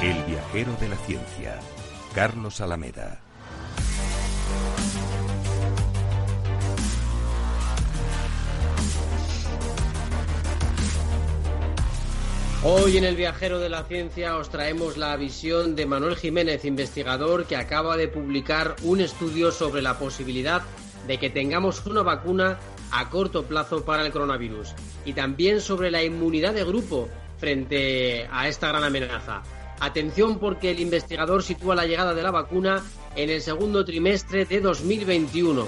El viajero de la ciencia, Carlos Alameda. Hoy en el Viajero de la Ciencia os traemos la visión de Manuel Jiménez, investigador que acaba de publicar un estudio sobre la posibilidad de que tengamos una vacuna a corto plazo para el coronavirus y también sobre la inmunidad de grupo frente a esta gran amenaza. Atención porque el investigador sitúa la llegada de la vacuna en el segundo trimestre de 2021.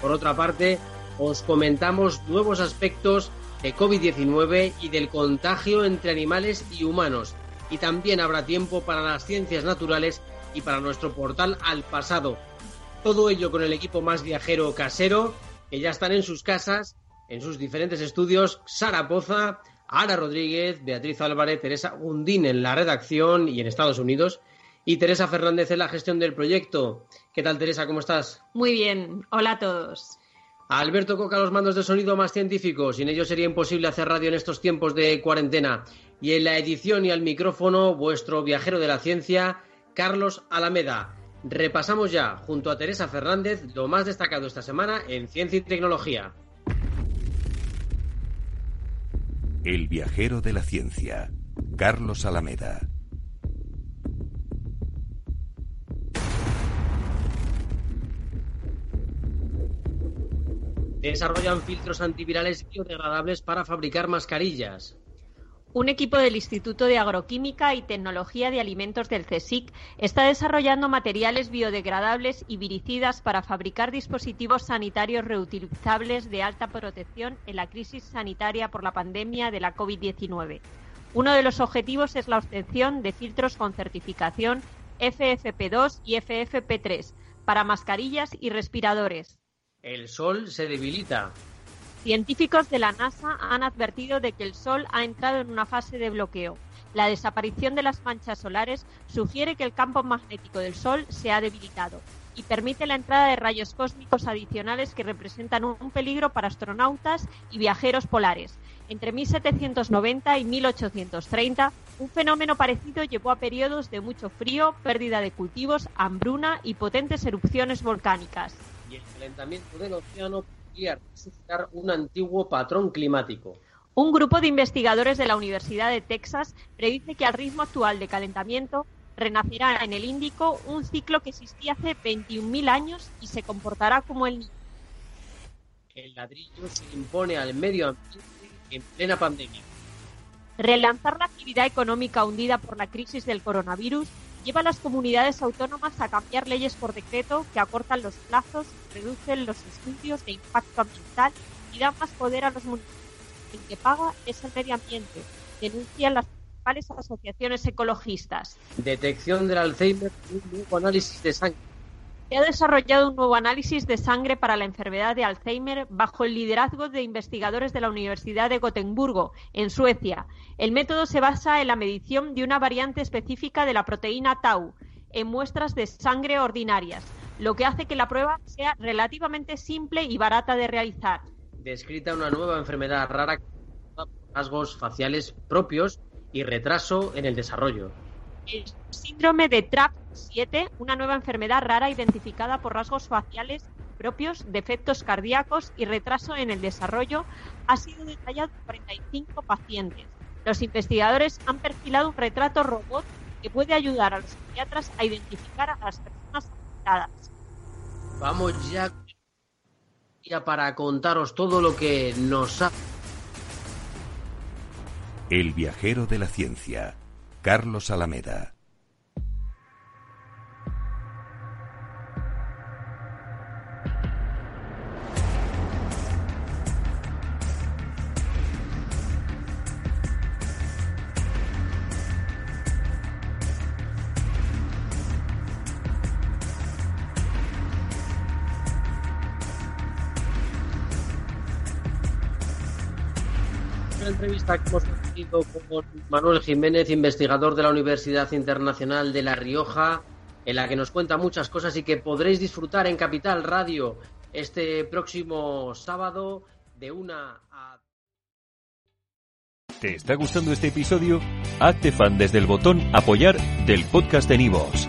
Por otra parte, os comentamos nuevos aspectos de COVID-19 y del contagio entre animales y humanos. Y también habrá tiempo para las ciencias naturales y para nuestro portal al pasado. Todo ello con el equipo más viajero casero, que ya están en sus casas, en sus diferentes estudios. Sara Poza, Ana Rodríguez, Beatriz Álvarez, Teresa Gundín en la redacción y en Estados Unidos. Y Teresa Fernández en la gestión del proyecto. ¿Qué tal, Teresa? ¿Cómo estás? Muy bien. Hola a todos. Alberto Coca, los mandos de sonido más científicos. Sin ellos sería imposible hacer radio en estos tiempos de cuarentena. Y en la edición y al micrófono, vuestro viajero de la ciencia, Carlos Alameda. Repasamos ya, junto a Teresa Fernández, lo más destacado esta semana en ciencia y tecnología. El viajero de la ciencia, Carlos Alameda. Desarrollan filtros antivirales biodegradables para fabricar mascarillas. Un equipo del Instituto de Agroquímica y Tecnología de Alimentos del CSIC está desarrollando materiales biodegradables y viricidas para fabricar dispositivos sanitarios reutilizables de alta protección en la crisis sanitaria por la pandemia de la COVID-19. Uno de los objetivos es la obtención de filtros con certificación FFP2 y FFP3 para mascarillas y respiradores. El sol se debilita. Científicos de la NASA han advertido de que el Sol ha entrado en una fase de bloqueo. La desaparición de las manchas solares sugiere que el campo magnético del Sol se ha debilitado y permite la entrada de rayos cósmicos adicionales que representan un peligro para astronautas y viajeros polares. Entre 1790 y 1830, un fenómeno parecido llevó a periodos de mucho frío, pérdida de cultivos, hambruna y potentes erupciones volcánicas. Y el calentamiento del océano resucitar un antiguo patrón climático. Un grupo de investigadores de la Universidad de Texas predice que al ritmo actual de calentamiento renacerá en el Índico un ciclo que existía hace 21.000 años y se comportará como el El ladrillo se impone al medio ambiente en plena pandemia. Relanzar la actividad económica hundida por la crisis del coronavirus lleva a las comunidades autónomas a cambiar leyes por decreto que acortan los plazos, reducen los estudios de impacto ambiental y dan más poder a los municipios. El que paga es el medio ambiente, denuncian las principales asociaciones ecologistas. Detección del Alzheimer un análisis de sangre. Se ha desarrollado un nuevo análisis de sangre para la enfermedad de Alzheimer bajo el liderazgo de investigadores de la Universidad de Gotemburgo, en Suecia. El método se basa en la medición de una variante específica de la proteína tau en muestras de sangre ordinarias, lo que hace que la prueba sea relativamente simple y barata de realizar. Descrita una nueva enfermedad rara con rasgos faciales propios y retraso en el desarrollo. El síndrome de TRAP7, una nueva enfermedad rara identificada por rasgos faciales propios, defectos cardíacos y retraso en el desarrollo, ha sido detallado en 45 pacientes. Los investigadores han perfilado un retrato robot que puede ayudar a los psiquiatras a identificar a las personas afectadas. Vamos ya para contaros todo lo que nos ha... El viajero de la ciencia, Carlos Alameda. Entrevista que hemos tenido con Manuel Jiménez, investigador de la Universidad Internacional de La Rioja, en la que nos cuenta muchas cosas y que podréis disfrutar en Capital Radio este próximo sábado de una a... ¿Te está gustando este episodio? Hazte fan desde el botón apoyar del podcast de Nivos.